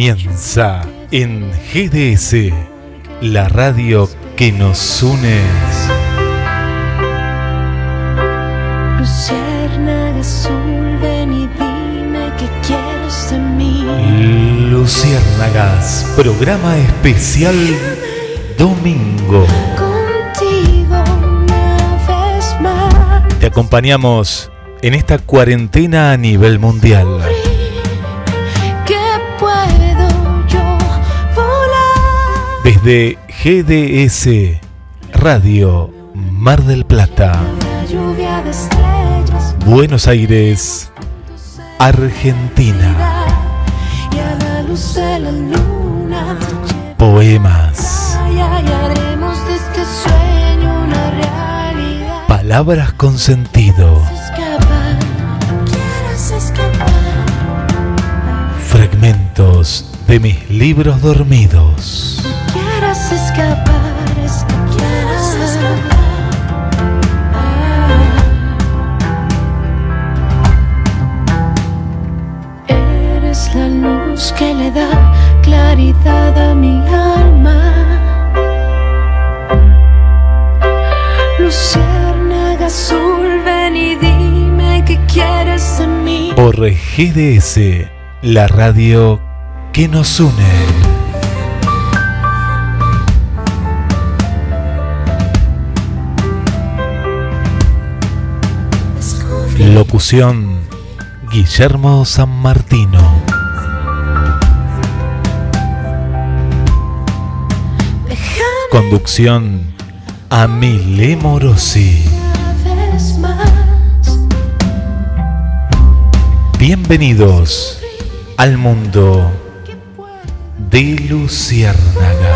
Comienza en GDS, la radio que nos une. Luciérnaga azul, ven y dime quieres de mí. Luciérnagas, programa especial domingo. Contigo una vez más. Te acompañamos en esta cuarentena a nivel mundial. Desde GDS Radio Mar del Plata. Buenos Aires, Argentina. Poemas, palabras con sentido, fragmentos de mis libros dormidos. GDS, la radio que nos une. Locución Guillermo San Martino. Conducción Amile Morosi. Bienvenidos al mundo de Luciérnaga.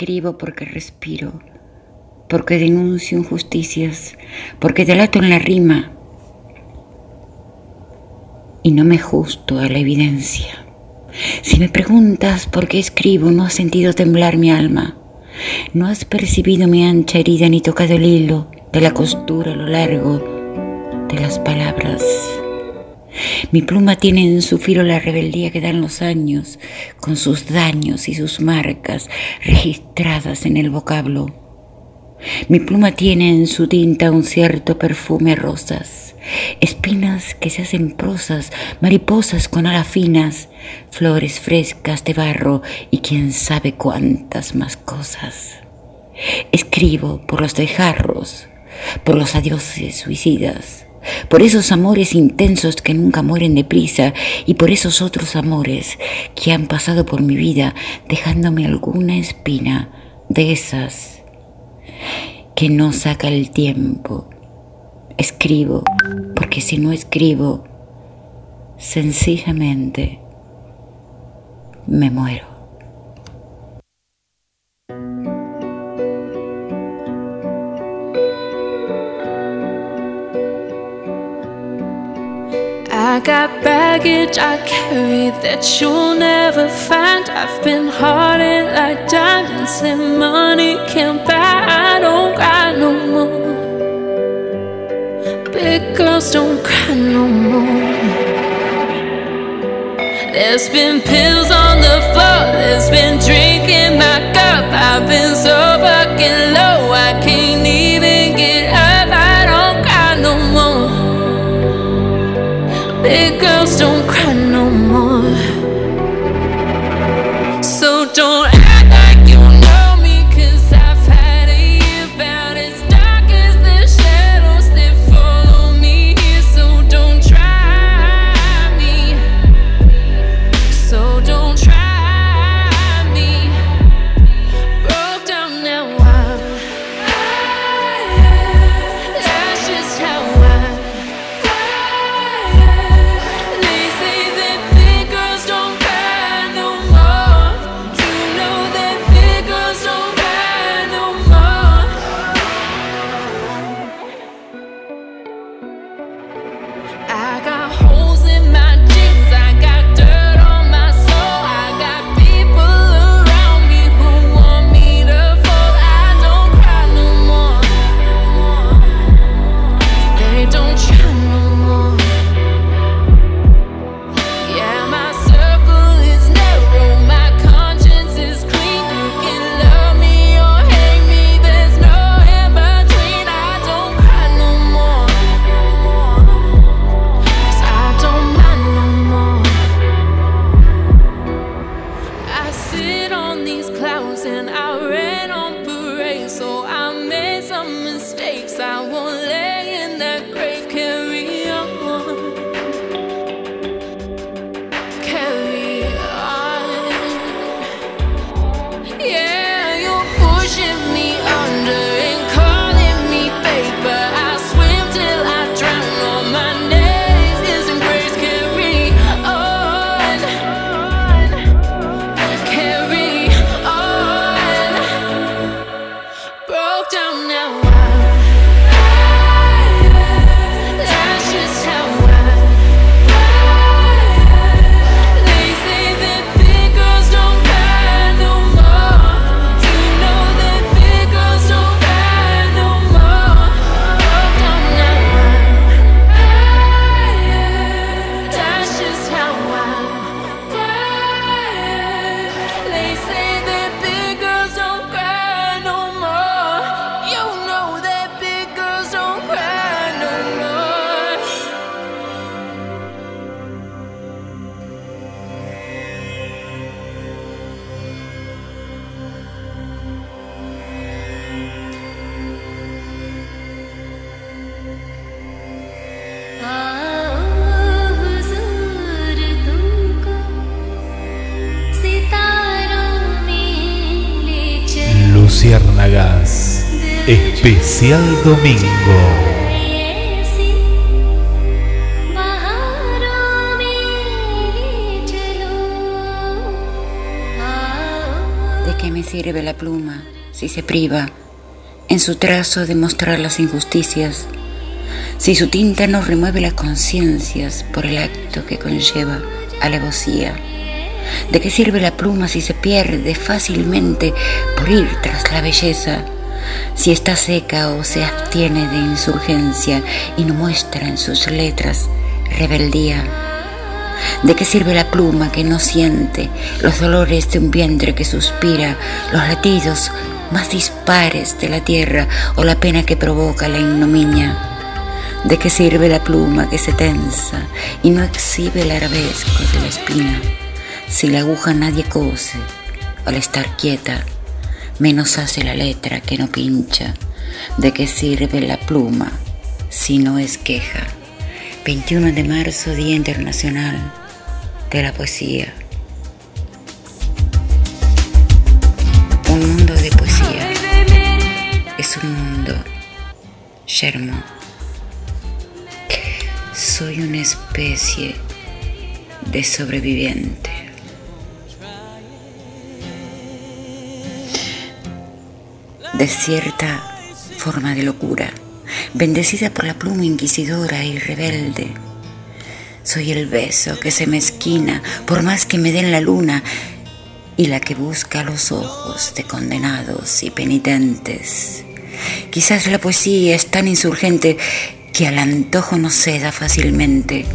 Escribo porque respiro, porque denuncio injusticias, porque delato en la rima y no me justo a la evidencia. Si me preguntas por qué escribo, no has sentido temblar mi alma, no has percibido mi ancha herida ni tocado el hilo de la costura a lo largo de las palabras. Mi pluma tiene en su filo la rebeldía que dan los años, con sus daños y sus marcas registradas en el vocablo. Mi pluma tiene en su tinta un cierto perfume a rosas, espinas que se hacen prosas, mariposas con alas finas, flores frescas de barro y quién sabe cuántas más cosas. Escribo por los dejarros, por los adioses suicidas, por esos amores intensos que nunca mueren deprisa y por esos otros amores que han pasado por mi vida dejándome alguna espina de esas que no saca el tiempo. Escribo, porque si no escribo, sencillamente me muero. Got baggage I carry that you'll never find. I've been hearted like diamonds and money can't buy. I don't cry no more. Big girls don't cry no more. There's been pills on the floor, there's been drinking my cup. I've been so fucking low, I can't even get up. domingo. sirve la pluma si se priva en su trazo de mostrar las injusticias, si su tinta nos remueve las conciencias por el acto que conlleva a la ¿De qué sirve la pluma si se pierde fácilmente por ir tras la belleza? Si está seca o se abstiene de insurgencia y no muestra en sus letras rebeldía. ¿De qué sirve la pluma que no siente los dolores de un vientre que suspira, los latidos más dispares de la tierra o la pena que provoca la ignominia? ¿De qué sirve la pluma que se tensa y no exhibe el arabesco de la espina? Si la aguja nadie cose, al estar quieta, menos hace la letra que no pincha. ¿De qué sirve la pluma si no es queja? 21 de marzo, Día Internacional de la Poesía. Un mundo de poesía es un mundo yermo. Soy una especie de sobreviviente. De cierta forma de locura, bendecida por la pluma inquisidora y rebelde. Soy el beso que se me esquina por más que me den la luna y la que busca los ojos de condenados y penitentes. Quizás la poesía es tan insurgente que al antojo no ceda fácilmente,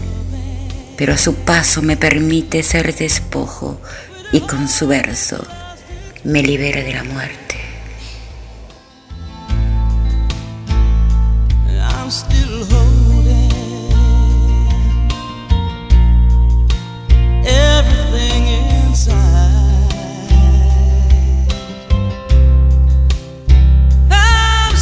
pero a su paso me permite ser despojo y con su verso me libera de la muerte. I'm still holding everything inside. I'm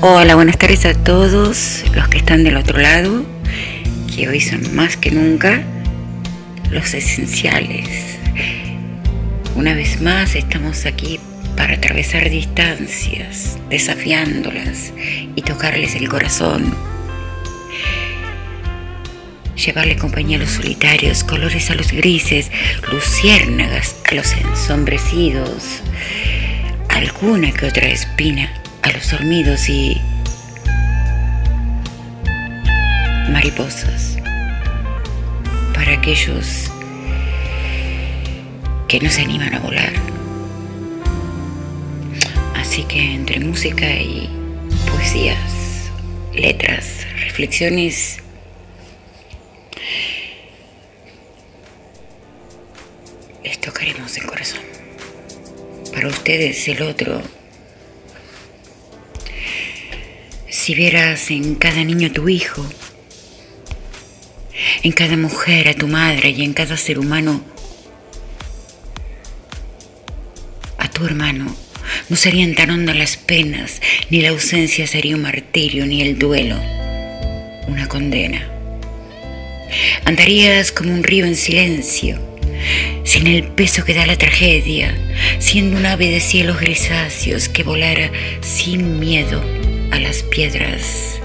Hola, buenas tardes a todos los que están del otro lado, que hoy son más que nunca los esenciales. Una vez más estamos aquí para atravesar distancias, desafiándolas y tocarles el corazón. Llevarle compañía a los solitarios, colores a los grises, luciérnagas a los ensombrecidos, alguna que otra espina a los dormidos y mariposas para aquellos que no se animan a volar. Así que entre música y poesías, letras, reflexiones, les tocaremos el corazón. Para ustedes el otro Si vieras en cada niño a tu hijo, en cada mujer a tu madre y en cada ser humano a tu hermano, no serían tan hondas las penas, ni la ausencia sería un martirio, ni el duelo una condena. Andarías como un río en silencio, sin el peso que da la tragedia, siendo un ave de cielos grisáceos que volara sin miedo a las piedras.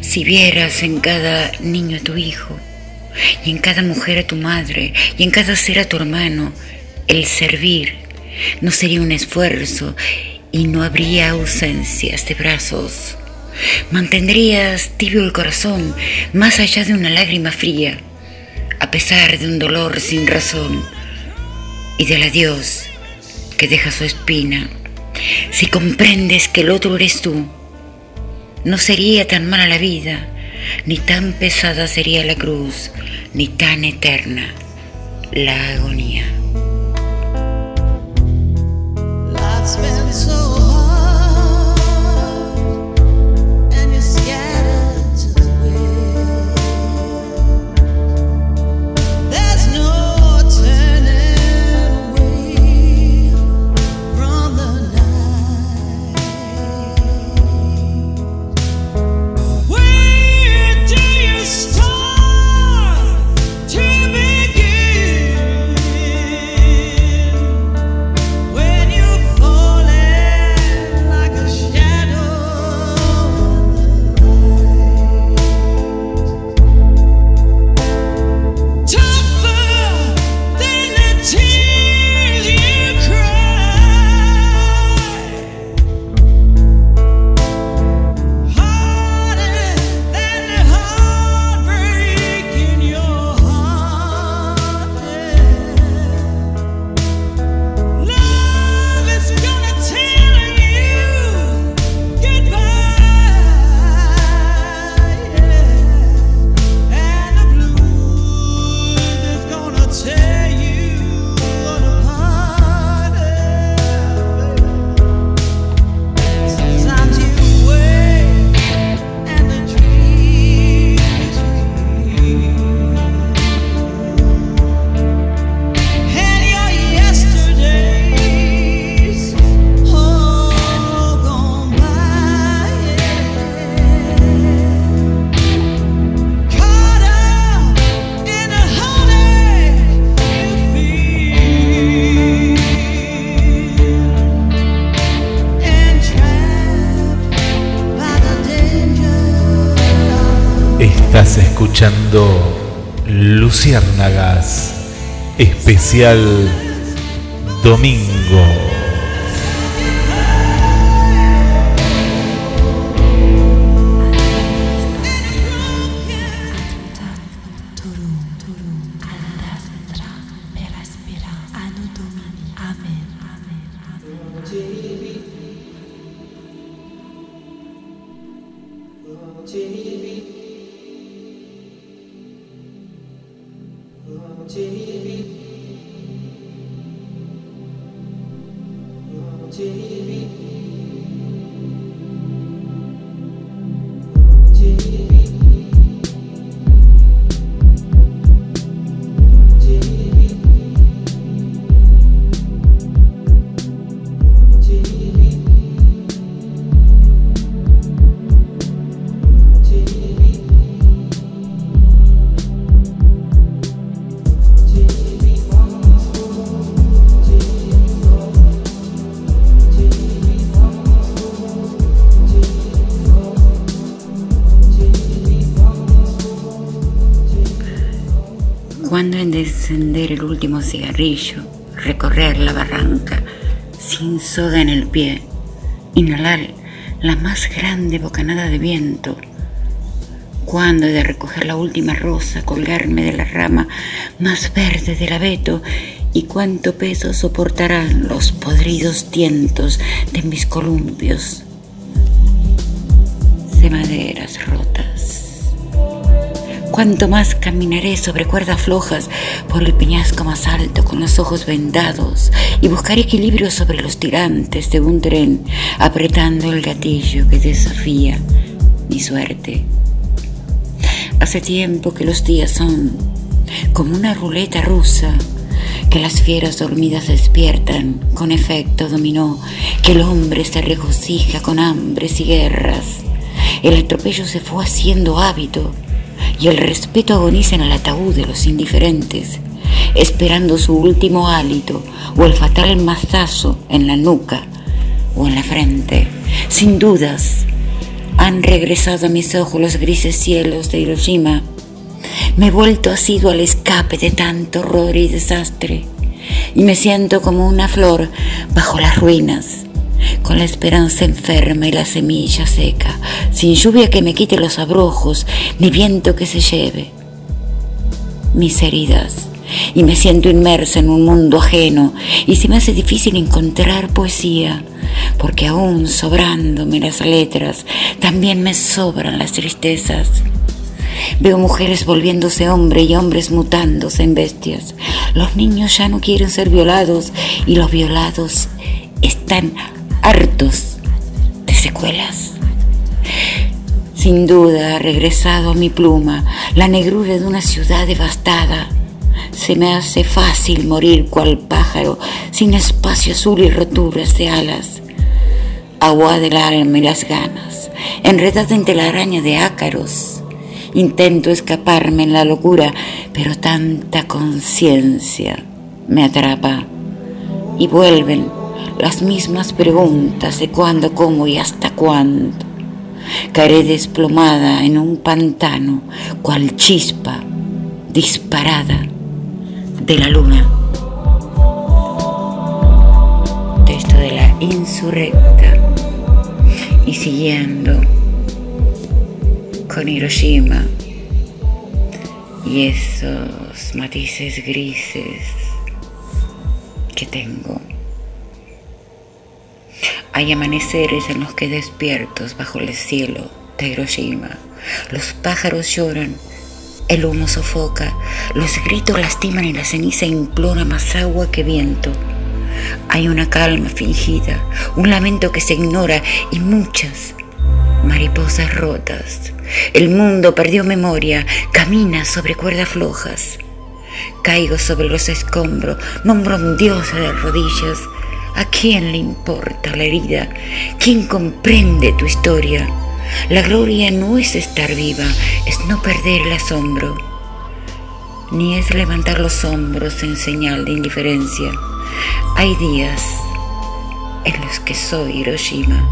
Si vieras en cada niño a tu hijo, y en cada mujer a tu madre, y en cada ser a tu hermano, el servir no sería un esfuerzo y no habría ausencias de brazos. Mantendrías tibio el corazón más allá de una lágrima fría, a pesar de un dolor sin razón y del adiós que deja su espina. Si comprendes que el otro eres tú, no sería tan mala la vida, ni tan pesada sería la cruz, ni tan eterna la agonía. Luciérnagas, especial domingo. te cigarrillo, recorrer la barranca sin soga en el pie, inhalar la más grande bocanada de viento, cuando he de recoger la última rosa, colgarme de la rama más verde del abeto y cuánto peso soportarán los podridos tientos de mis columpios de maderas rotas. Cuánto más caminaré sobre cuerdas flojas por el peñasco más alto con los ojos vendados y buscaré equilibrio sobre los tirantes de un tren apretando el gatillo que desafía mi suerte. Hace tiempo que los días son como una ruleta rusa que las fieras dormidas despiertan con efecto dominó, que el hombre se regocija con hambres y guerras. El atropello se fue haciendo hábito y el respeto agoniza en el ataúd de los indiferentes, esperando su último hálito o el fatal mazazo en la nuca o en la frente. Sin dudas, han regresado a mis ojos los grises cielos de Hiroshima. Me he vuelto asido al escape de tanto horror y desastre y me siento como una flor bajo las ruinas, con la esperanza enferma y la semilla seca, sin lluvia que me quite los abrojos, ni viento que se lleve mis heridas. Y me siento inmersa en un mundo ajeno y se me hace difícil encontrar poesía, porque aún sobrándome las letras, también me sobran las tristezas. Veo mujeres volviéndose hombre y hombres mutándose en bestias. Los niños ya no quieren ser violados y los violados están hartos de secuelas. Sin duda regresado a mi pluma la negrura de una ciudad devastada. Se me hace fácil morir cual pájaro sin espacio azul y roturas de alas. Agua del alma y las ganas, enredada entre la araña de ácaros. Intento escaparme en la locura, pero tanta conciencia me atrapa. Y vuelven las mismas preguntas de cuándo, cómo y hasta cuándo. Caeré desplomada en un pantano, cual chispa disparada de la luna. Texto de la insurrecta y siguiendo con Hiroshima y esos matices grises que tengo. Hay amaneceres en los que despiertos bajo el cielo de Hiroshima. Los pájaros lloran, el humo sofoca, los gritos lastiman y la ceniza implora más agua que viento. Hay una calma fingida, un lamento que se ignora y muchas mariposas rotas. El mundo perdió memoria, camina sobre cuerdas flojas. Caigo sobre los escombros, nombro a un dios de rodillas. ¿A quién le importa la herida? ¿Quién comprende tu historia? La gloria no es estar viva, es no perder el asombro. Ni es levantar los hombros en señal de indiferencia. Hay días en los que soy Hiroshima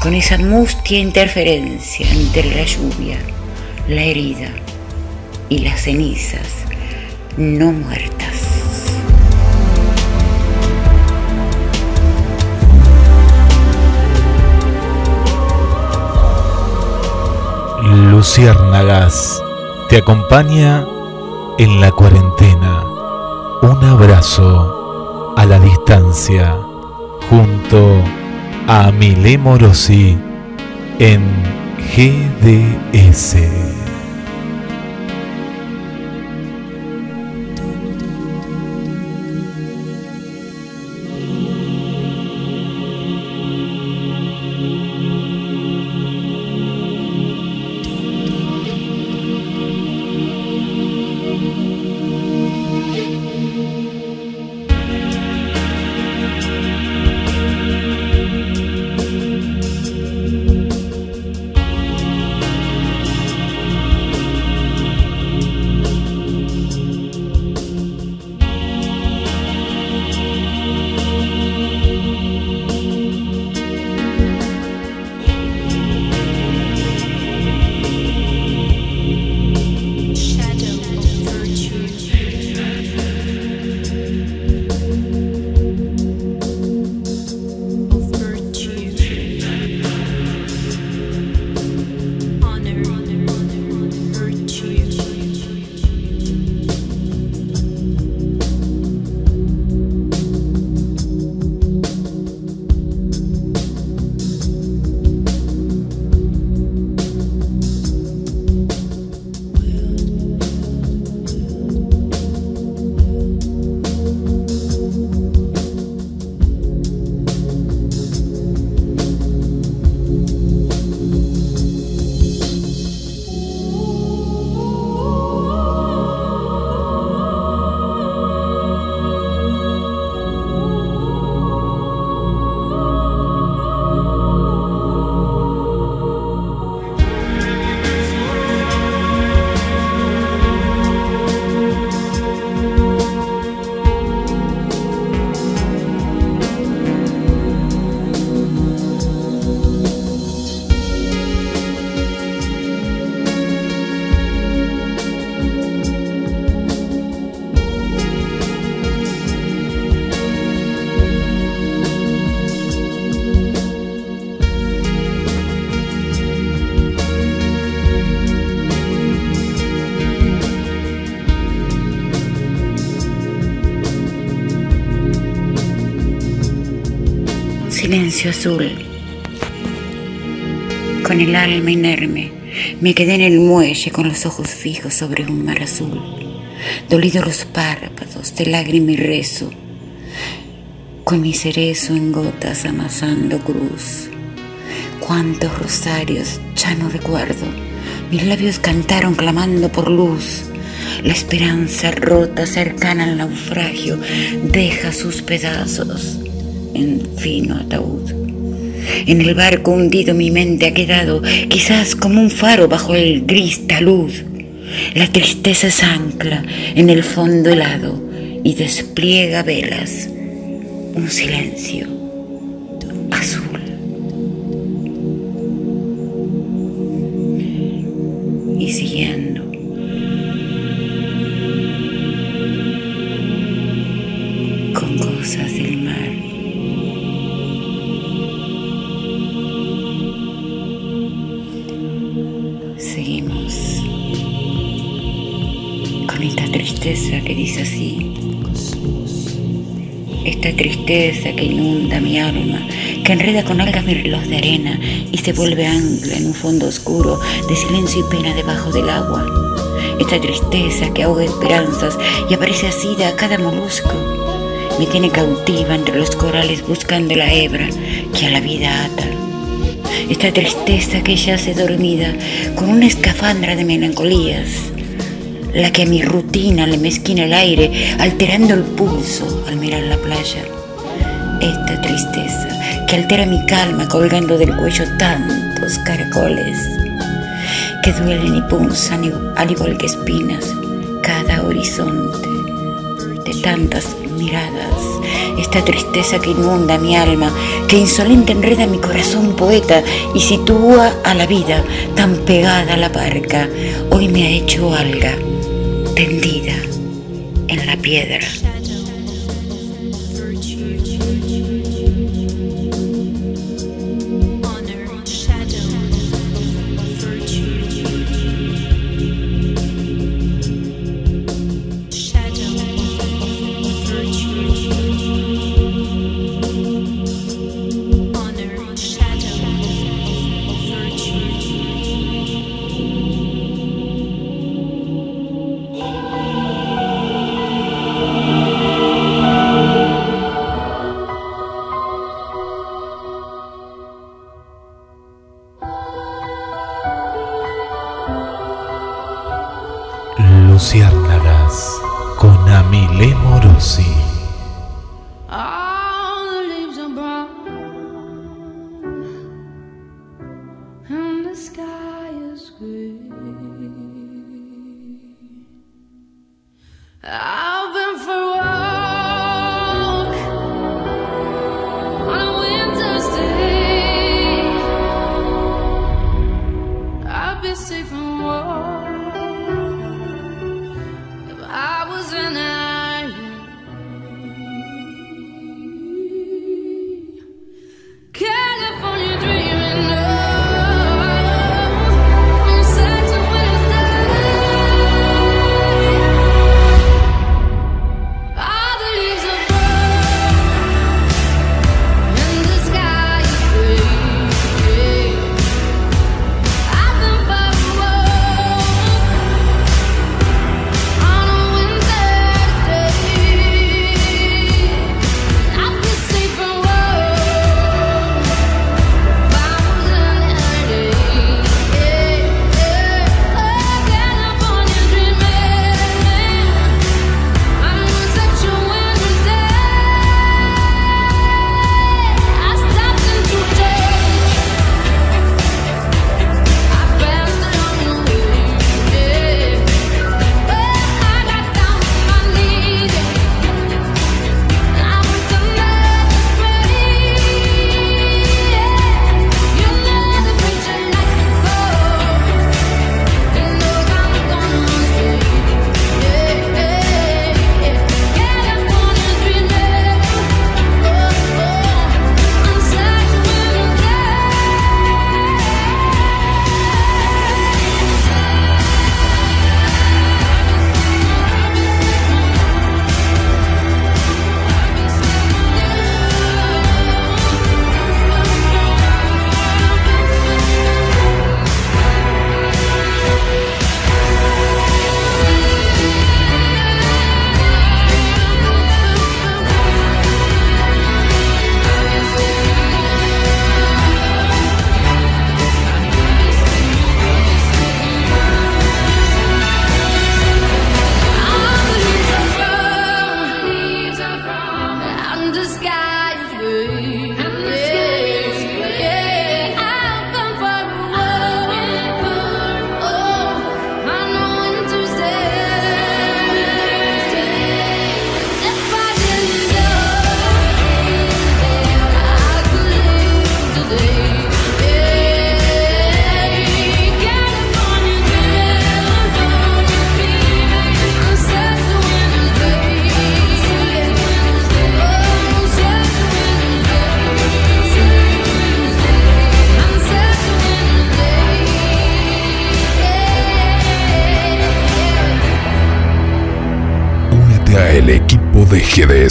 con esa mustia interferencia entre la lluvia, la herida y las cenizas no muertas. Luciérnagas te acompaña en la cuarentena. Un abrazo a la distancia junto a Milé Morosi en GDS. Silencio azul. Con el alma inerme, me quedé en el muelle con los ojos fijos sobre un mar azul. Dolidos los párpados de lágrima y rezo, con mi cerezo en gotas amasando cruz. Cuántos rosarios ya no recuerdo. Mis labios cantaron clamando por luz. La esperanza rota, cercana al naufragio, deja sus pedazos en fino ataúd. En el barco hundido mi mente ha quedado, quizás como un faro bajo el gris talud. La tristeza es ancla en el fondo helado y despliega velas. Un silencio enreda con algas rilos de arena y se vuelve ancla en un fondo oscuro de silencio y pena debajo del agua. Esta tristeza que ahoga esperanzas y aparece así de a cada molusco. Me tiene cautiva entre los corales buscando la hebra que a la vida ata. Esta tristeza que yace dormida con una escafandra de melancolías, la que a mi rutina le mezquina el aire, alterando el pulso al mirar la playa. Esta tristeza que altera mi calma colgando del cuello tantos caracoles que duelen y punzan al igual que espinas cada horizonte de tantas miradas. Esta tristeza que inunda mi alma, que insolente enreda mi corazón poeta y sitúa a la vida tan pegada a la barca, hoy me ha hecho alga tendida en la piedra.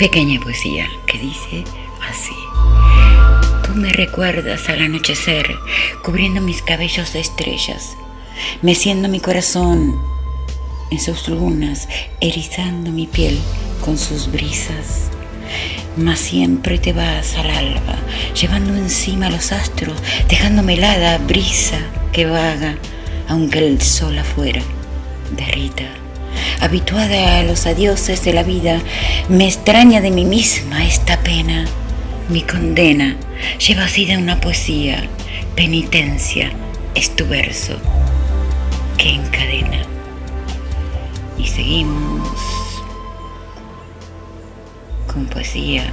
Pequeña poesía que dice así. Tú me recuerdas al anochecer, cubriendo mis cabellos de estrellas, meciendo mi corazón en sus lunas, erizando mi piel con sus brisas. Mas siempre te vas al alba, llevando encima los astros, dejándome helada brisa que vaga, aunque el sol afuera derrita. Habituada a los adioses de la vida, me extraña de mí misma esta pena. Mi condena lleva así de una poesía, penitencia es tu verso que encadena. Y seguimos con poesía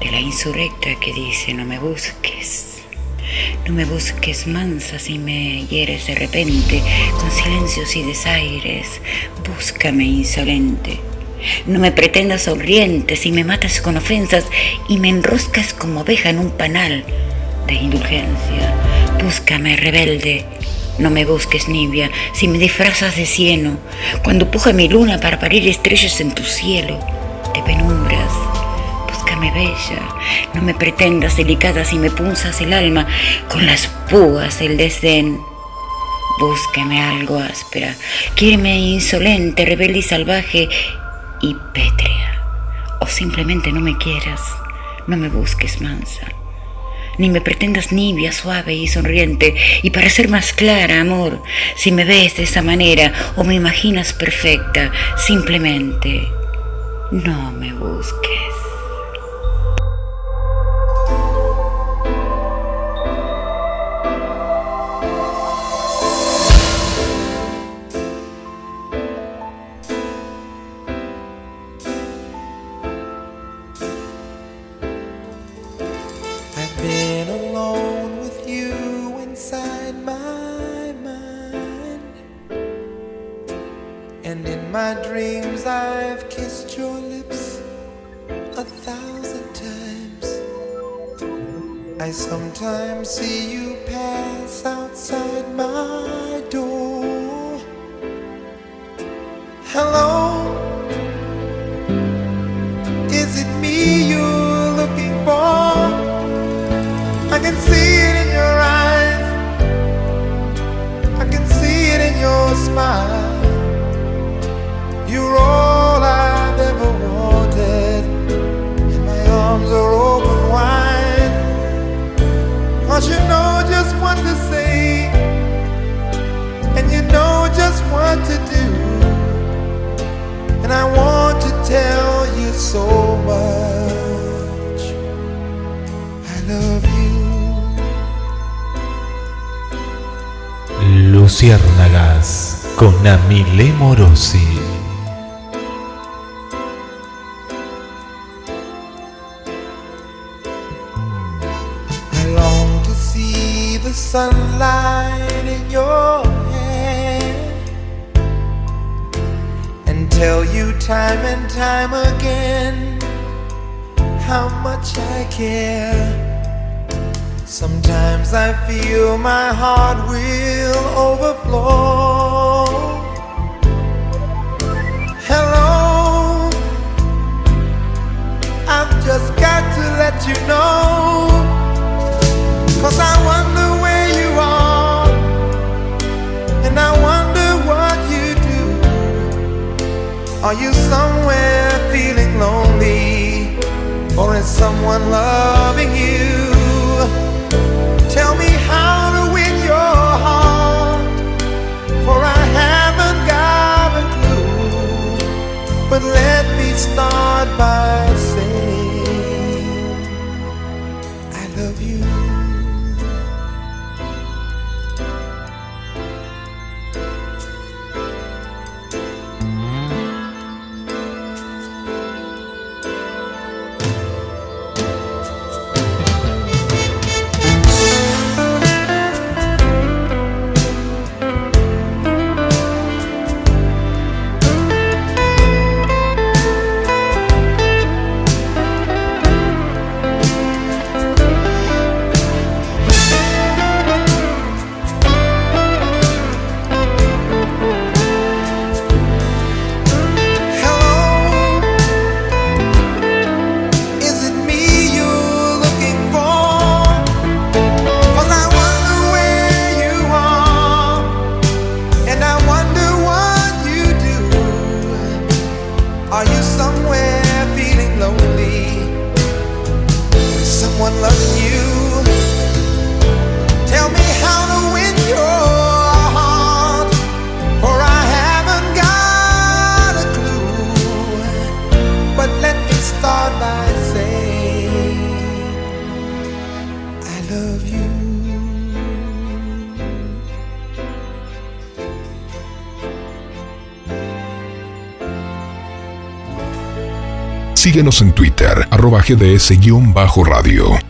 de la insurrecta que dice no me busques, no me busques mansa si me hieres de repente con silencios y desaires, búscame insolente. No me pretendas sonriente si me matas con ofensas y me enroscas como oveja en un panal de indulgencia. Búscame rebelde, no me busques nibia si me disfrazas de cieno, cuando puja mi luna para parir estrellas en tu cielo de penumbras. Búscame bella, no me pretendas delicada si me punzas el alma con las púas del desdén. Búscame algo áspera, quiéreme insolente, rebelde y salvaje y pétrea. O simplemente no me quieras, no me busques mansa ni me pretendas nibia, suave y sonriente. Y para ser más clara, amor, si me ves de esa manera o me imaginas perfecta, simplemente no me busques. My dreams, I've kissed your lips a thousand times. I sometimes see you pass outside my door. Hello, Luciérnagas con Amile Morosi. I long to see the sunlight in your hair and tell you time and time again how much I care. Sometimes I feel my heart will overflow. Hello, I've just got to let you know. Cause I wonder where you are, and I wonder what you do. Are you somewhere feeling lonely, or is someone loving you? Start by Síguenos en Twitter, arroba GDS-radio.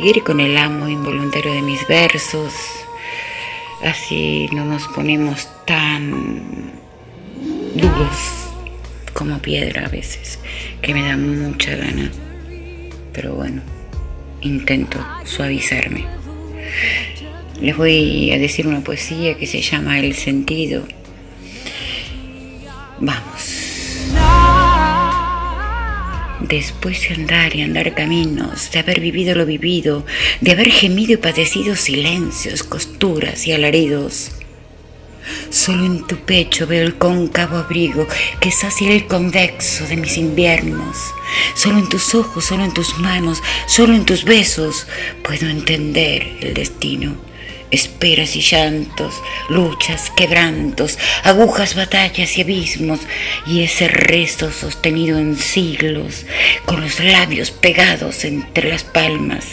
Seguir con el amo involuntario de mis versos. Así no nos ponemos tan duros como piedra a veces, que me da mucha gana. Pero bueno, intento suavizarme. Les voy a decir una poesía que se llama El sentido. Vamos. Después de andar y andar caminos, de haber vivido lo vivido, de haber gemido y padecido silencios, costuras y alaridos, solo en tu pecho veo el cóncavo abrigo que sacia el convexo de mis inviernos. Solo en tus ojos, solo en tus manos, solo en tus besos puedo entender el destino esperas y llantos, luchas, quebrantos, agujas, batallas y abismos, y ese rezo sostenido en siglos, con los labios pegados entre las palmas,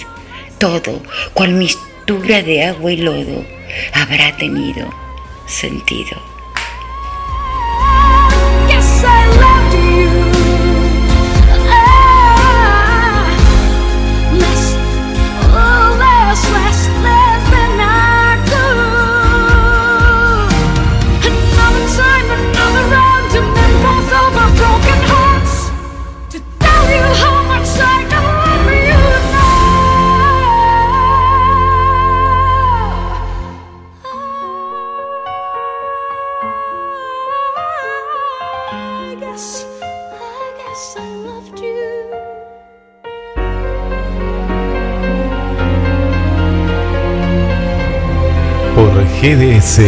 todo, cual mistura de agua y lodo, habrá tenido sentido. GDS,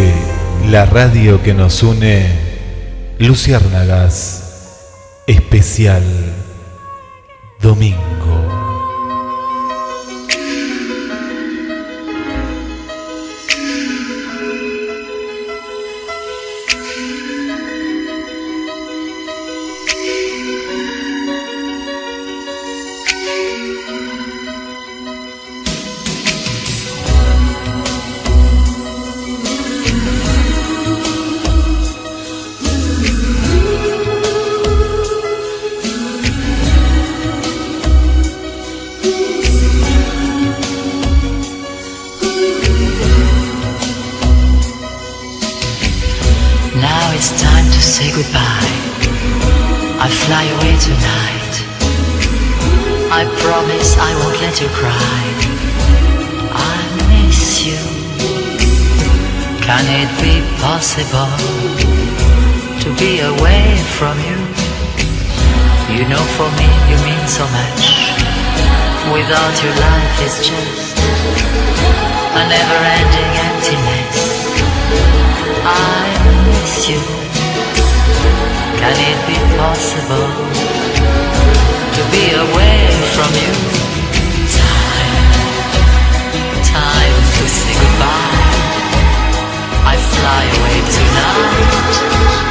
la radio que nos une, Luciérnagas, especial domingo. I promise I won't let you cry. I miss you. Can it be possible to be away from you? You know, for me, you mean so much. Without you life is just a never-ending emptiness. I miss you. Can it be possible to be away from you? Time, time to say goodbye. I fly away tonight.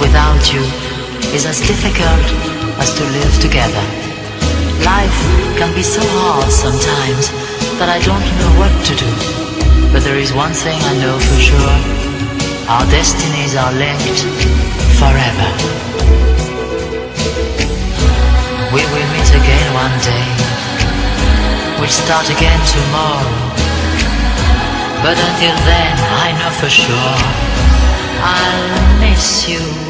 Without you is as difficult as to live together. Life can be so hard sometimes that I don't know what to do. But there is one thing I know for sure. Our destinies are linked forever. We will meet again one day. We'll start again tomorrow. But until then, I know for sure I'll miss you.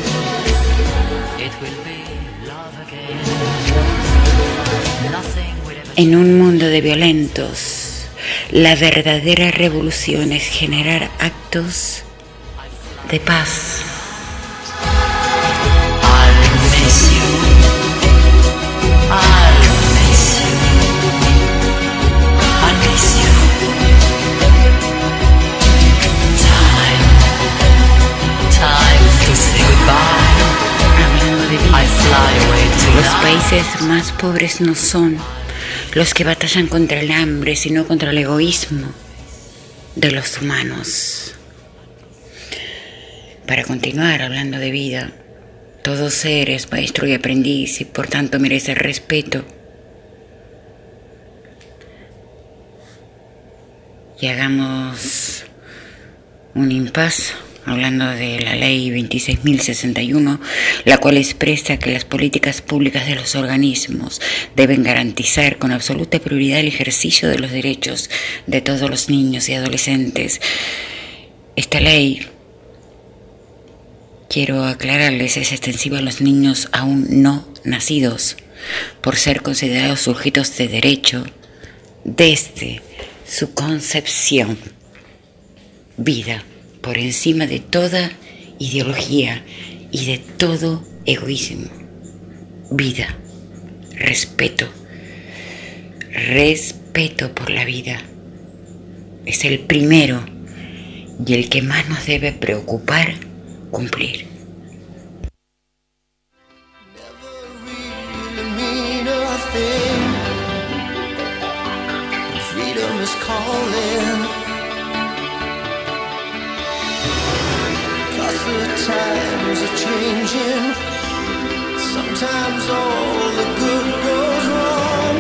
En un mundo de violentos, la verdadera revolución es generar actos de paz. Los países más pobres no son los que batallan contra el hambre, sino contra el egoísmo de los humanos. Para continuar hablando de vida, todo ser es maestro y aprendiz y por tanto merece respeto. Y hagamos un impasse hablando de la ley 26.061, la cual expresa que las políticas públicas de los organismos deben garantizar con absoluta prioridad el ejercicio de los derechos de todos los niños y adolescentes. Esta ley, quiero aclararles, es extensiva a los niños aún no nacidos, por ser considerados sujetos de derecho desde su concepción vida por encima de toda ideología y de todo egoísmo. Vida, respeto, respeto por la vida. Es el primero y el que más nos debe preocupar cumplir. Times are changing. Sometimes all the good goes wrong.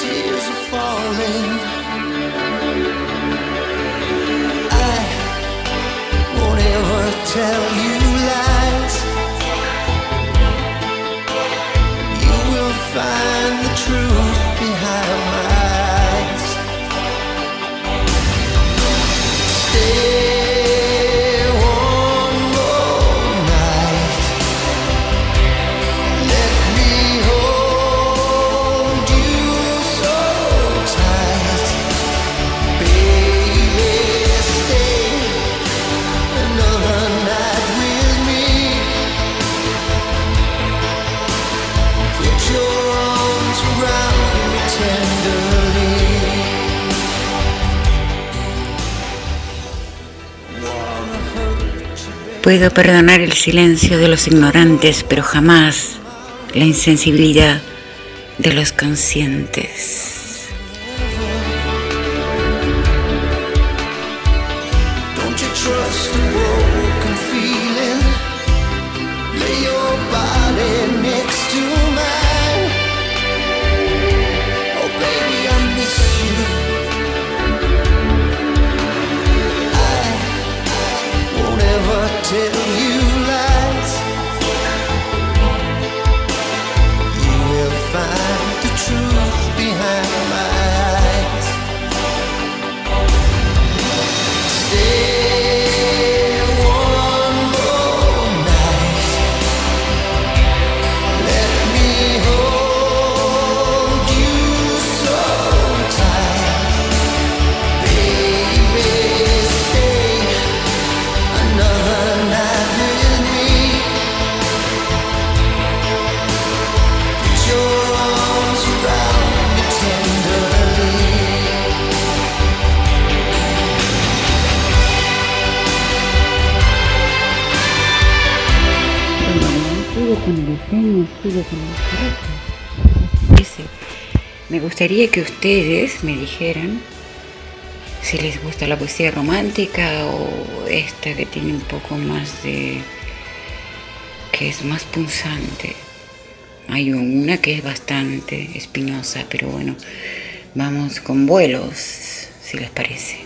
Tears are falling. I won't ever tell you Puedo perdonar el silencio de los ignorantes, pero jamás la insensibilidad de los conscientes. Me gustaría que ustedes me dijeran si les gusta la poesía romántica o esta que tiene un poco más de... que es más punzante. Hay una que es bastante espinosa, pero bueno, vamos con vuelos, si les parece.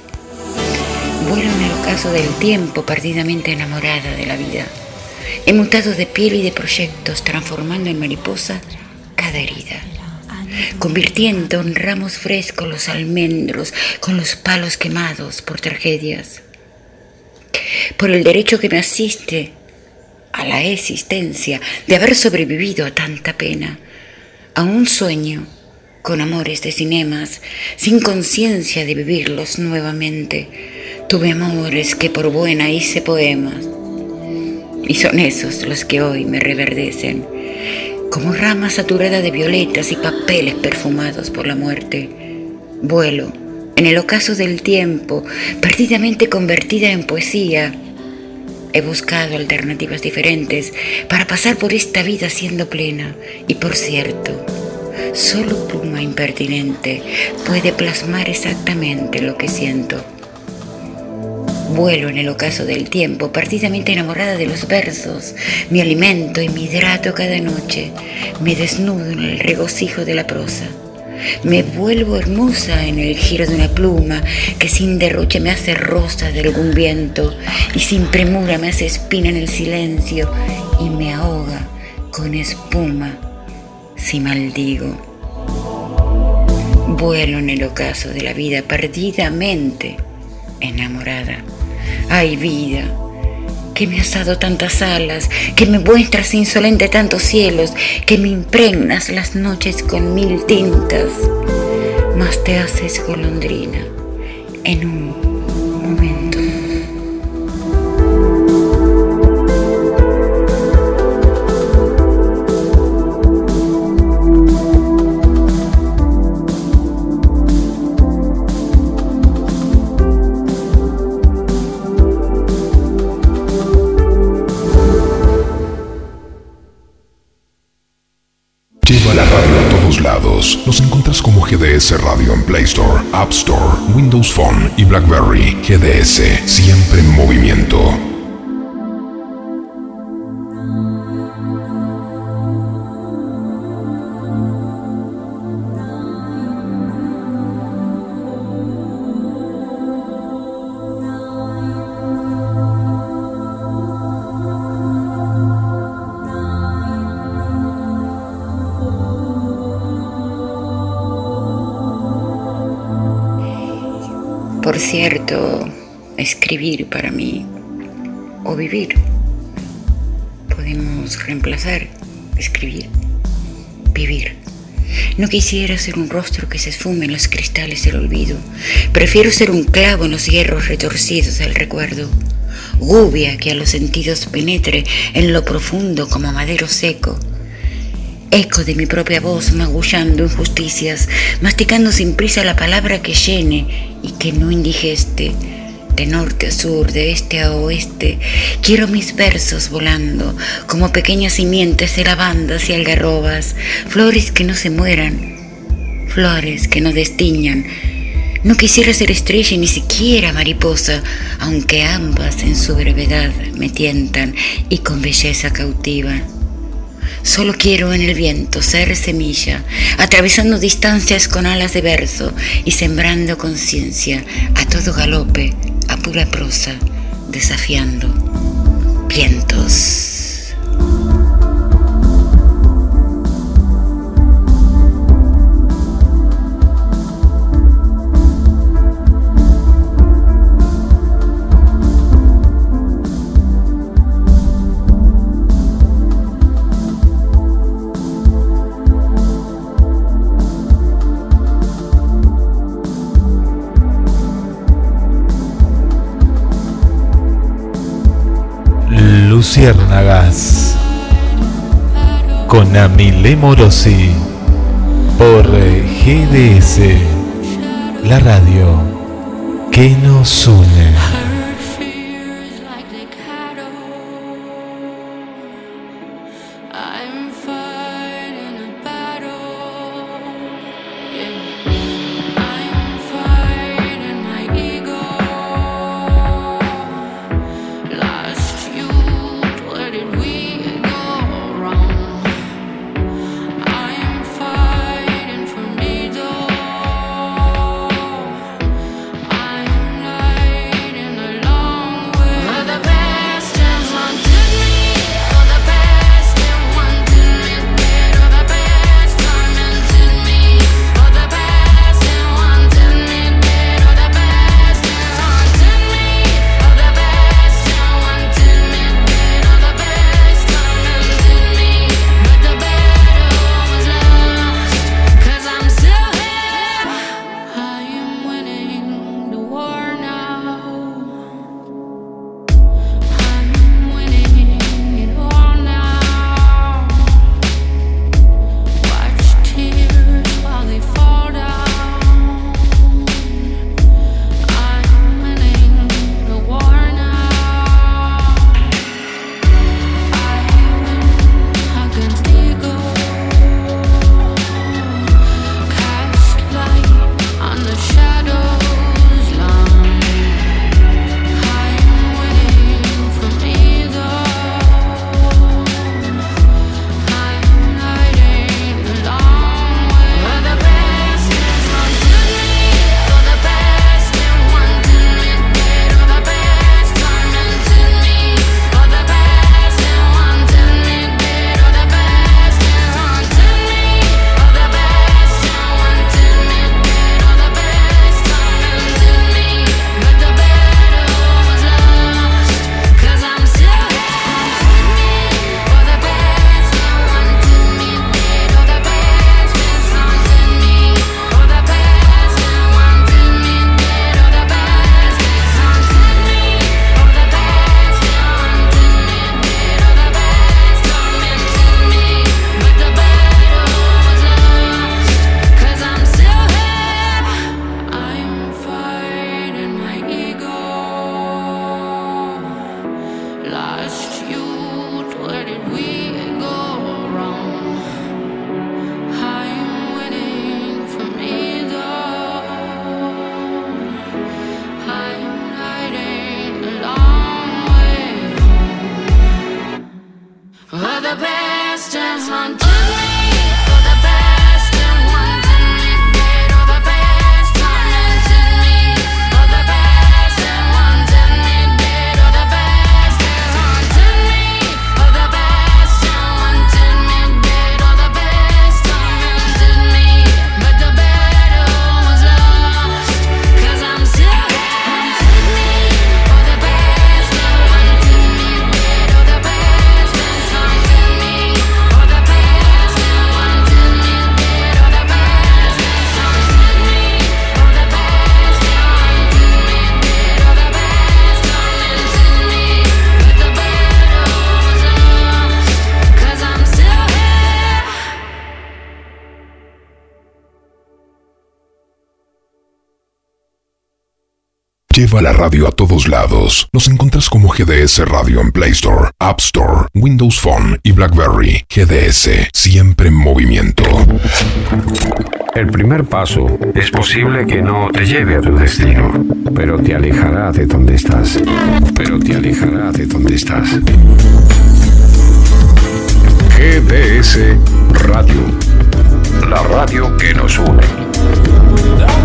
Vuelo en el ocaso del tiempo, perdidamente enamorada de la vida. He mutado de piel y de proyectos, transformando en mariposa cada herida convirtiendo en ramos frescos los almendros con los palos quemados por tragedias. Por el derecho que me asiste a la existencia de haber sobrevivido a tanta pena, a un sueño con amores de cinemas, sin conciencia de vivirlos nuevamente. Tuve amores que por buena hice poemas, y son esos los que hoy me reverdecen como rama saturada de violetas y papeles perfumados por la muerte. Vuelo en el ocaso del tiempo, perdidamente convertida en poesía. He buscado alternativas diferentes para pasar por esta vida siendo plena. Y por cierto, solo pluma impertinente puede plasmar exactamente lo que siento. Vuelo en el ocaso del tiempo, perdidamente enamorada de los versos, mi alimento y mi hidrato cada noche. Me desnudo en el regocijo de la prosa. Me vuelvo hermosa en el giro de una pluma que sin derroche me hace rosa de algún viento y sin premura me hace espina en el silencio y me ahoga con espuma si maldigo. Vuelo en el ocaso de la vida perdidamente enamorada. Ay vida, que me has dado tantas alas, que me muestras insolente tantos cielos, que me impregnas las noches con mil tintas, mas te haces golondrina en un Nos encuentras como GDS Radio en Play Store, App Store, Windows Phone y BlackBerry. GDS, siempre en movimiento. Cierto, escribir para mí o vivir. Podemos reemplazar escribir, vivir. No quisiera ser un rostro que se esfume en los cristales del olvido. Prefiero ser un clavo en los hierros retorcidos del recuerdo. Gubia que a los sentidos penetre en lo profundo como madero seco eco de mi propia voz magullando injusticias, masticando sin prisa la palabra que llene y que no indigeste. De norte a sur, de este a oeste, quiero mis versos volando como pequeñas simientes de lavandas y algarrobas, flores que no se mueran, flores que no destiñan. No quisiera ser estrella ni siquiera mariposa, aunque ambas en su brevedad me tientan y con belleza cautivan. Solo quiero en el viento ser semilla, atravesando distancias con alas de verso y sembrando conciencia a todo galope, a pura prosa, desafiando vientos. Luciérnagas con Amile Morosi por GDS, la radio que nos une. Lleva la radio a todos lados. Nos encuentras como GDS Radio en Play Store, App Store, Windows Phone y BlackBerry. GDS, siempre en movimiento. El primer paso es posible que no te lleve a tu destino, pero te alejará de donde estás. Pero te alejará de donde estás. GDS Radio. La radio que nos une.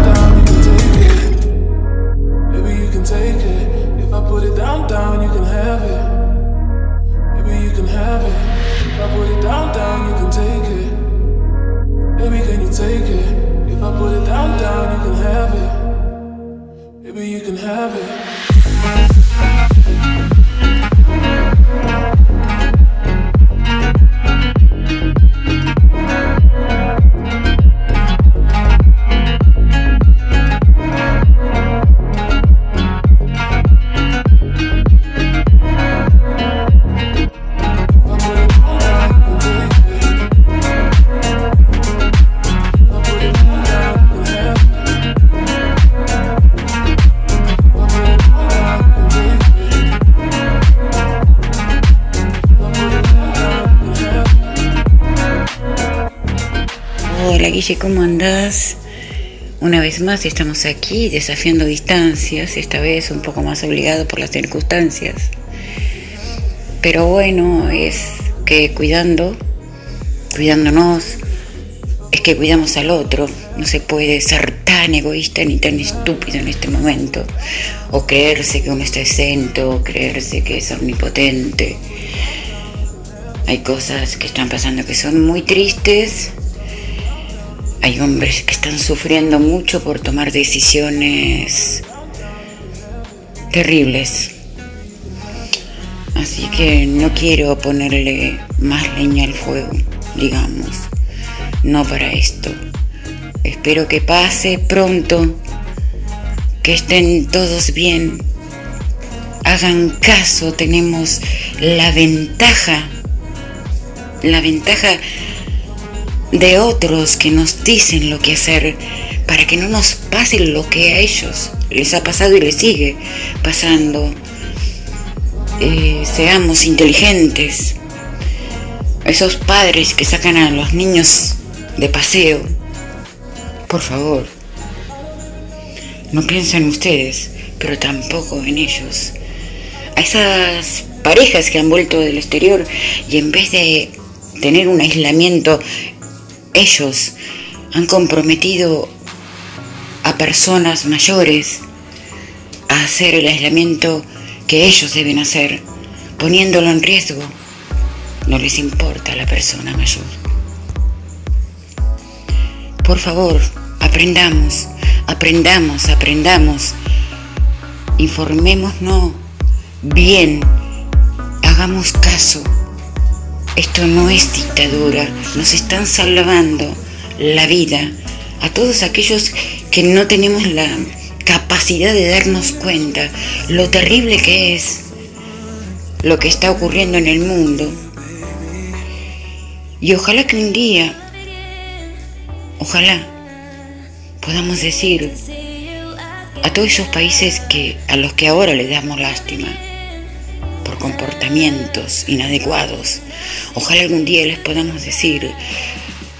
Take it. If I put it down, down, you can have it. Maybe you can have it. If I put it down, down, you can take it. Maybe can you take it? If I put it down, down, you can have it. Maybe you can have it. Hola Guille, ¿cómo andás? Una vez más estamos aquí desafiando distancias, esta vez un poco más obligado por las circunstancias. Pero bueno, es que cuidando, cuidándonos, es que cuidamos al otro. No se puede ser tan egoísta ni tan estúpido en este momento. O creerse que uno está exento, o creerse que es omnipotente. Hay cosas que están pasando que son muy tristes. Hay hombres que están sufriendo mucho por tomar decisiones terribles. Así que no quiero ponerle más leña al fuego, digamos. No para esto. Espero que pase pronto, que estén todos bien. Hagan caso, tenemos la ventaja, la ventaja de otros que nos dicen lo que hacer para que no nos pase lo que a ellos les ha pasado y les sigue pasando. Eh, seamos inteligentes. Esos padres que sacan a los niños de paseo, por favor, no piensen en ustedes, pero tampoco en ellos. A esas parejas que han vuelto del exterior y en vez de tener un aislamiento ellos han comprometido a personas mayores a hacer el aislamiento que ellos deben hacer, poniéndolo en riesgo. No les importa a la persona mayor. Por favor, aprendamos, aprendamos, aprendamos. Informémonos bien, hagamos caso. Esto no es dictadura, nos están salvando la vida a todos aquellos que no tenemos la capacidad de darnos cuenta lo terrible que es lo que está ocurriendo en el mundo. Y ojalá que un día, ojalá podamos decir a todos esos países que a los que ahora les damos lástima comportamientos inadecuados, ojalá algún día les podamos decir,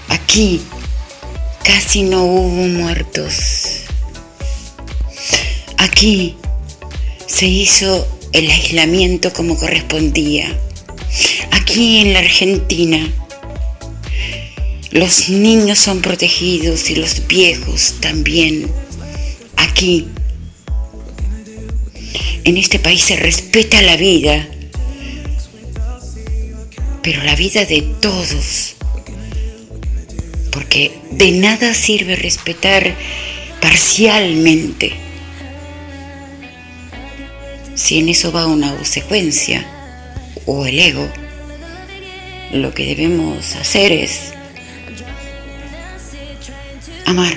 aquí casi no hubo muertos. Aquí se hizo el aislamiento como correspondía. Aquí en la Argentina, los niños son protegidos y los viejos también. Aquí, en este país se respeta la vida, pero la vida de todos. Porque de nada sirve respetar parcialmente si en eso va una secuencia o el ego. Lo que debemos hacer es amar.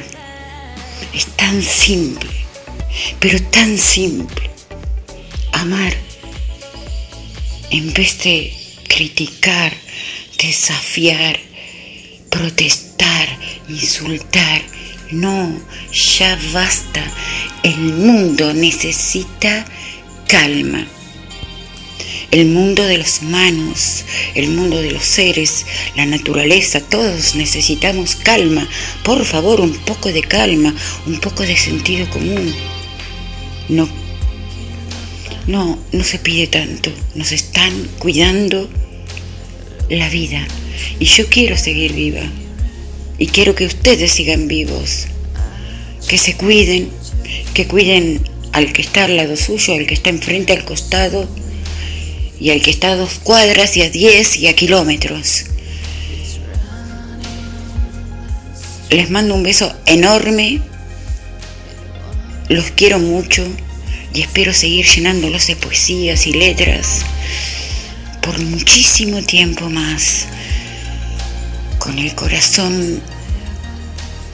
Es tan simple, pero tan simple. Amar en vez de criticar, desafiar, protestar, insultar. No, ya basta. El mundo necesita calma. El mundo de los humanos, el mundo de los seres, la naturaleza, todos necesitamos calma. Por favor, un poco de calma, un poco de sentido común. No, no, no se pide tanto. Nos están cuidando la vida. Y yo quiero seguir viva. Y quiero que ustedes sigan vivos. Que se cuiden, que cuiden al que está al lado suyo, al que está enfrente, al costado, y al que está a dos cuadras y a diez y a kilómetros. Les mando un beso enorme, los quiero mucho y espero seguir llenándolos de poesías y letras por muchísimo tiempo más, con el corazón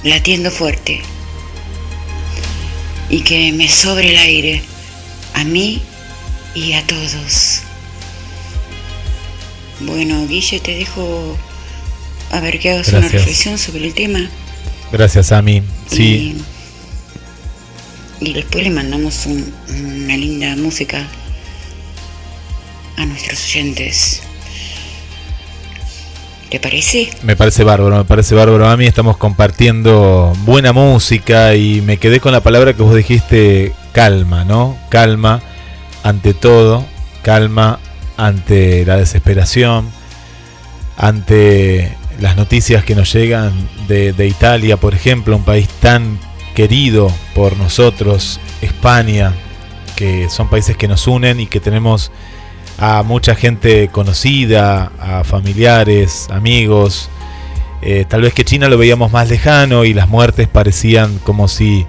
latiendo fuerte. Y que me sobre el aire a mí y a todos. Bueno, Guille, te dejo a ver que hagas una reflexión sobre el tema. Gracias, Ami. Sí, y después le mandamos un- una linda música a nuestros oyentes. ¿Te parece? me parece bárbaro, me parece bárbaro, Ami. Estamos compartiendo buena música y me quedé con la palabra que vos dijiste, calma, ¿no? Calma ante todo, calma ante la desesperación, ante las noticias que nos llegan de Italia, por ejemplo, un país tan querido por nosotros, España, que son países que nos unen y que tenemos a mucha gente conocida, a familiares, amigos. Eh, tal vez que China lo veíamos más lejano y las muertes parecían como si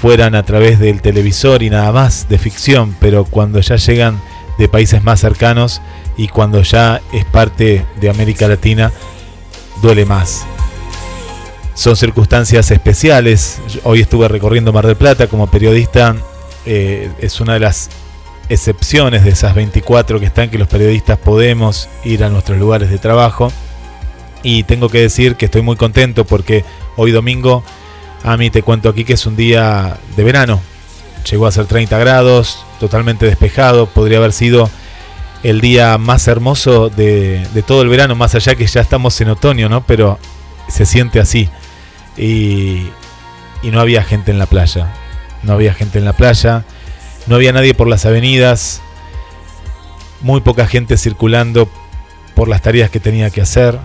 fueran a través del televisor y nada más de ficción, pero cuando ya llegan de países más cercanos y cuando ya es parte de América Latina, duele más. Son circunstancias especiales. Hoy estuve recorriendo Mar del Plata como periodista. eh, es una de las excepciones de esas 24 que están que los periodistas podemos ir a nuestros lugares de trabajo. Y tengo que decir que estoy muy contento porque hoy domingo, a mí te cuento aquí que es un día de verano. Llegó a ser 30 grados, totalmente despejado. Podría haber sido el día más hermoso de, de todo el verano, más allá que ya estamos en otoño, ¿no? Pero se siente así. Y, no había gente en la playa. No había gente en la playa. No había nadie por las avenidas. Muy poca gente circulando por las tareas que tenía que hacer.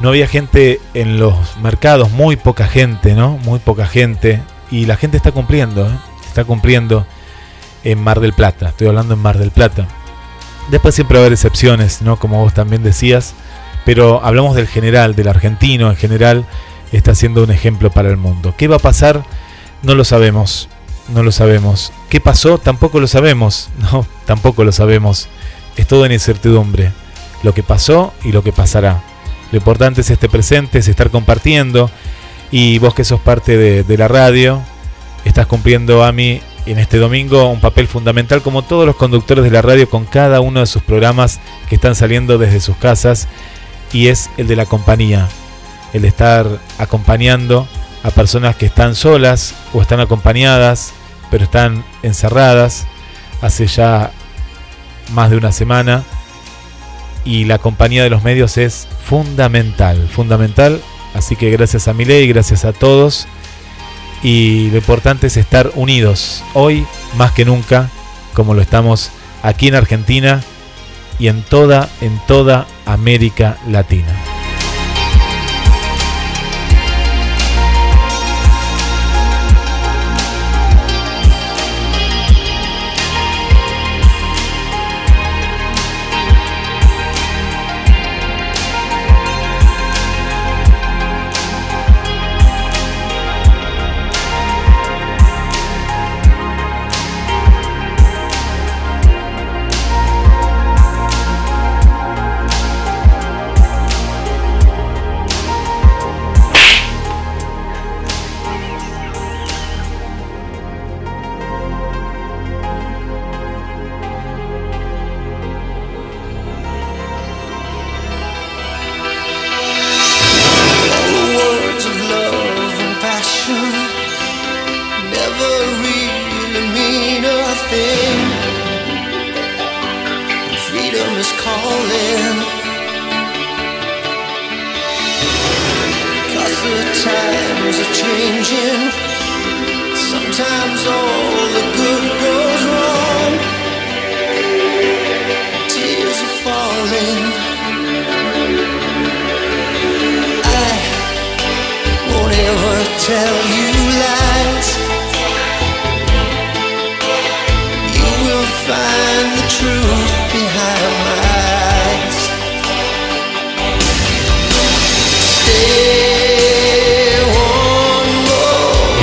No había gente en los mercados, muy poca gente, ¿no? Muy poca gente. Y la gente está cumpliendo, ¿eh? Está cumpliendo en Mar del Plata. Estoy hablando en Mar del Plata. Después siempre va a haber excepciones, ¿no? Como vos también decías. Pero hablamos del general, del argentino en general. Está siendo un ejemplo para el mundo. ¿Qué va a pasar? No lo sabemos. No lo sabemos. ¿Qué pasó? Tampoco lo sabemos. No, tampoco lo sabemos. Es todo en incertidumbre. Lo que pasó y lo que pasará. Lo importante es este presente, es estar compartiendo. Y vos que sos parte de, de la radio, estás cumpliendo a mí en este domingo un papel fundamental como todos los conductores de la radio con cada uno de sus programas que están saliendo desde sus casas y es el de la compañía, el estar acompañando a personas que están solas o están acompañadas pero están encerradas. Hace ya más de una semana. Y la compañía de los medios es fundamental, fundamental, así que gracias a Milei, gracias a todos. Y lo importante es estar unidos hoy más que nunca como lo estamos aquí en Argentina y en toda, en toda América Latina. En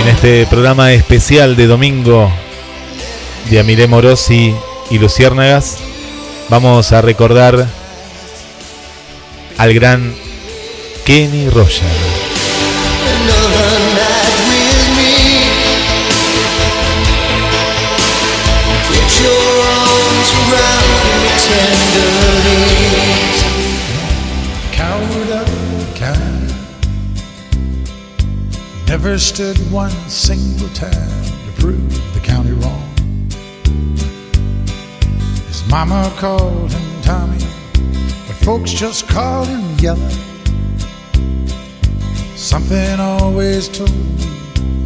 este programa especial de domingo de Amiré Morosi y Luciérnagas, vamos a recordar al gran Kenny Roger. Never one single time to prove the county wrong. His mama called him Tommy, but folks just called him Yellow. Something always told me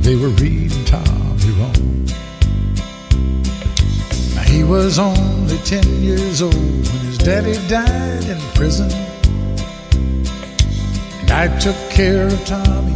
they were reading Tommy wrong. Now he was only ten years old when his daddy died in prison. And I took care of Tommy,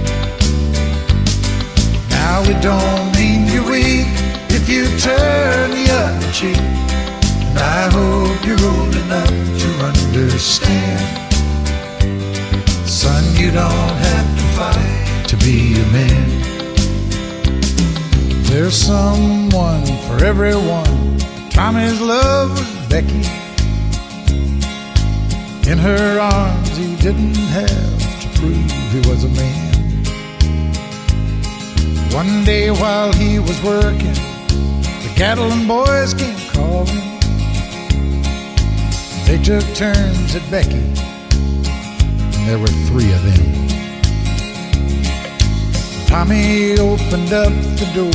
Now it don't mean you're weak if you turn the other cheek. And I hope you're old enough to understand. Son, you don't have to fight to be a man. There's someone for everyone. Tommy's love was Becky. In her arms, he didn't have to prove he was a man. One day while he was working, the cattle and boys came calling. They took turns at Becky, and there were three of them. Tommy opened up the door,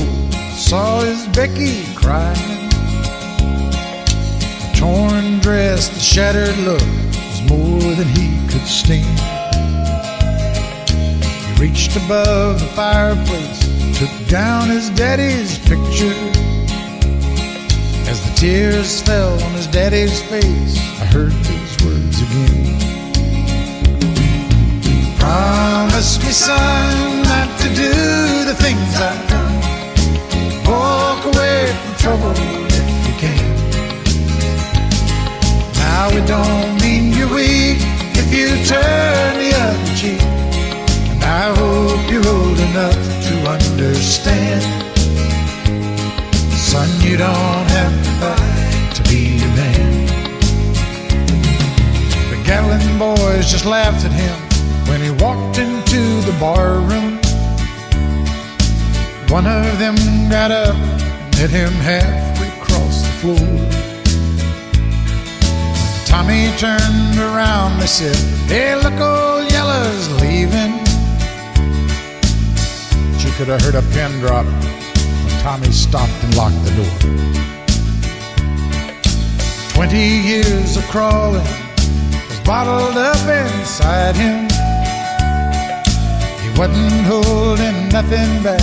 saw his Becky crying. The torn dress, the shattered look was more than he could stand. He reached above the fireplace, down his daddy's picture. As the tears fell on his daddy's face, I heard these words again. Promise me, son, not to do the things I've done. Walk away from trouble if you can. Now it don't mean you're weak if you turn the other cheek. And I hope you're old enough to understand. Son, you don't have to fight to be a man. The Gatlin boys just laughed at him when he walked into the bar room. One of them got up and hit him halfway across the floor. Tommy turned around, they said, Hey, look, old Yellow's leaving. Could have heard a pin drop when Tommy stopped and locked the door. Twenty years of crawling was bottled up inside him. He wasn't holding nothing back,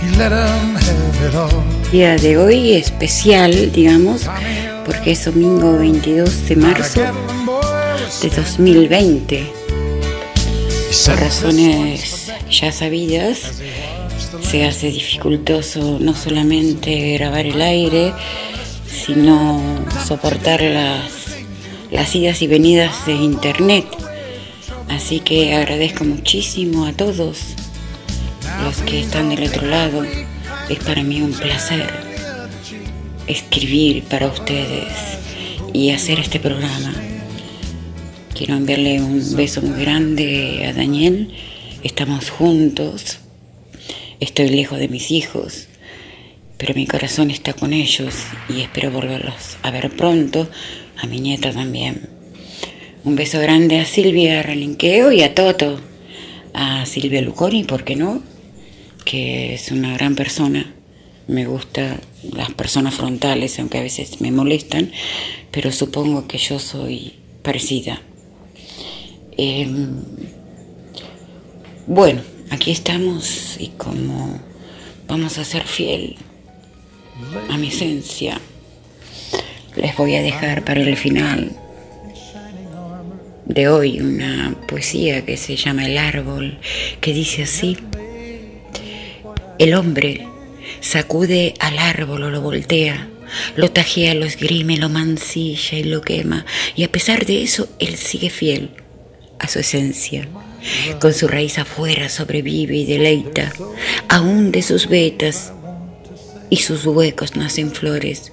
he let 'em have it all. Día de hoy especial, digamos, porque es domingo 22 de marzo de 2020. Por razones ya sabidas, se hace dificultoso no solamente grabar el aire, sino soportar las, las idas y venidas de internet. Así que agradezco muchísimo a todos los que están del otro lado. Es para mí un placer escribir para ustedes y hacer este programa. Quiero enviarle un beso muy grande a Daniel. Estamos juntos. Estoy lejos de mis hijos, pero mi corazón está con ellos y espero volverlos a ver pronto, a mi nieta también. Un beso grande a Silvia Relinqueo y a Toto, a Silvia Luconi, ¿por qué no? Que es una gran persona. Me gustan las personas frontales, aunque a veces me molestan, pero supongo que yo soy parecida. Em, bueno, aquí estamos y como vamos a ser fiel a mi esencia, les voy a dejar para el final de hoy una poesía que se llama El árbol, que dice así, el hombre sacude al árbol o lo voltea, lo tajea, lo esgrime, lo mancilla y lo quema, y a pesar de eso él sigue fiel a su esencia. Con su raíz afuera sobrevive y deleita, aún de sus vetas y sus huecos nacen flores.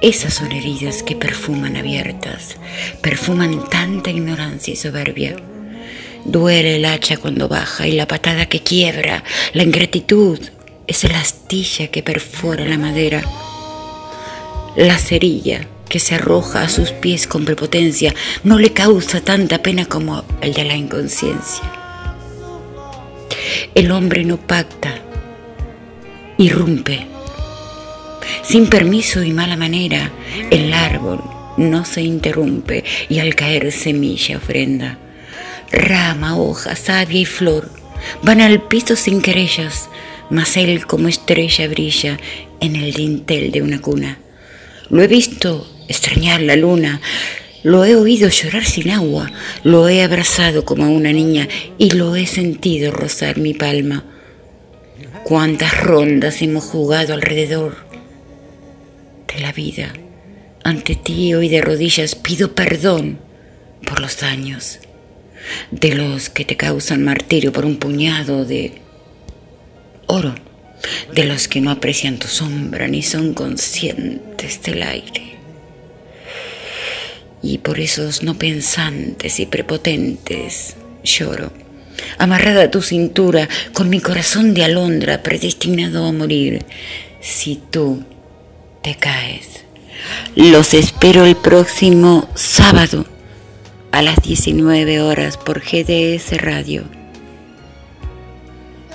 Esas son heridas que perfuman abiertas, perfuman tanta ignorancia y soberbia. Duele el hacha cuando baja y la patada que quiebra, la ingratitud es la astilla que perfora la madera, la cerilla que se arroja a sus pies con prepotencia no le causa tanta pena como el de la inconsciencia. El hombre no pacta, irrumpe. Sin permiso y mala manera, el árbol no se interrumpe y al caer semilla ofrenda. Rama, hoja, savia y flor van al piso sin querellas, mas él como estrella brilla en el dintel de una cuna. Lo he visto extrañar la luna, lo he oído llorar sin agua, lo he abrazado como a una niña y lo he sentido rozar mi palma. Cuántas rondas hemos jugado alrededor de la vida. Ante ti hoy de rodillas pido perdón por los daños, de los que te causan martirio por un puñado de oro, de los que no aprecian tu sombra ni son conscientes del aire. Y por esos no pensantes y prepotentes lloro, amarrada a tu cintura, con mi corazón de alondra predestinado a morir, si tú te caes. Los espero el próximo sábado a las 19 horas por GDS Radio.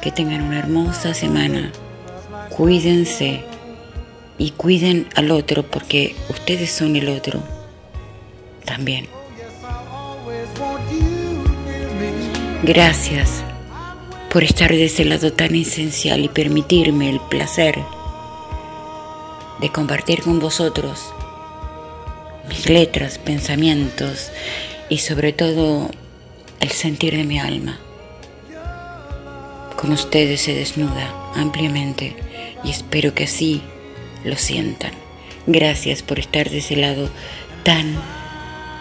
Que tengan una hermosa semana. Cuídense y cuiden al otro porque ustedes son el otro también. Gracias por estar de ese lado tan esencial y permitirme el placer de compartir con vosotros mis letras, pensamientos y sobre todo el sentir de mi alma. Con ustedes se desnuda ampliamente y espero que así lo sientan. Gracias por estar de ese lado tan,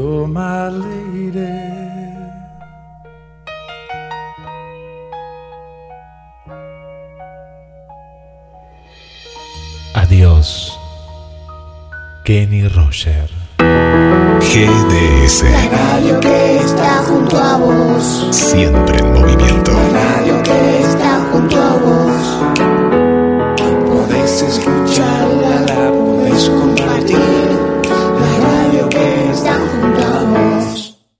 You're my. Adiós, Kenny Roger. GDS. La radio que está junto a vos. Siempre en movimiento. La radio que está junto a vos. Que podés escuchar.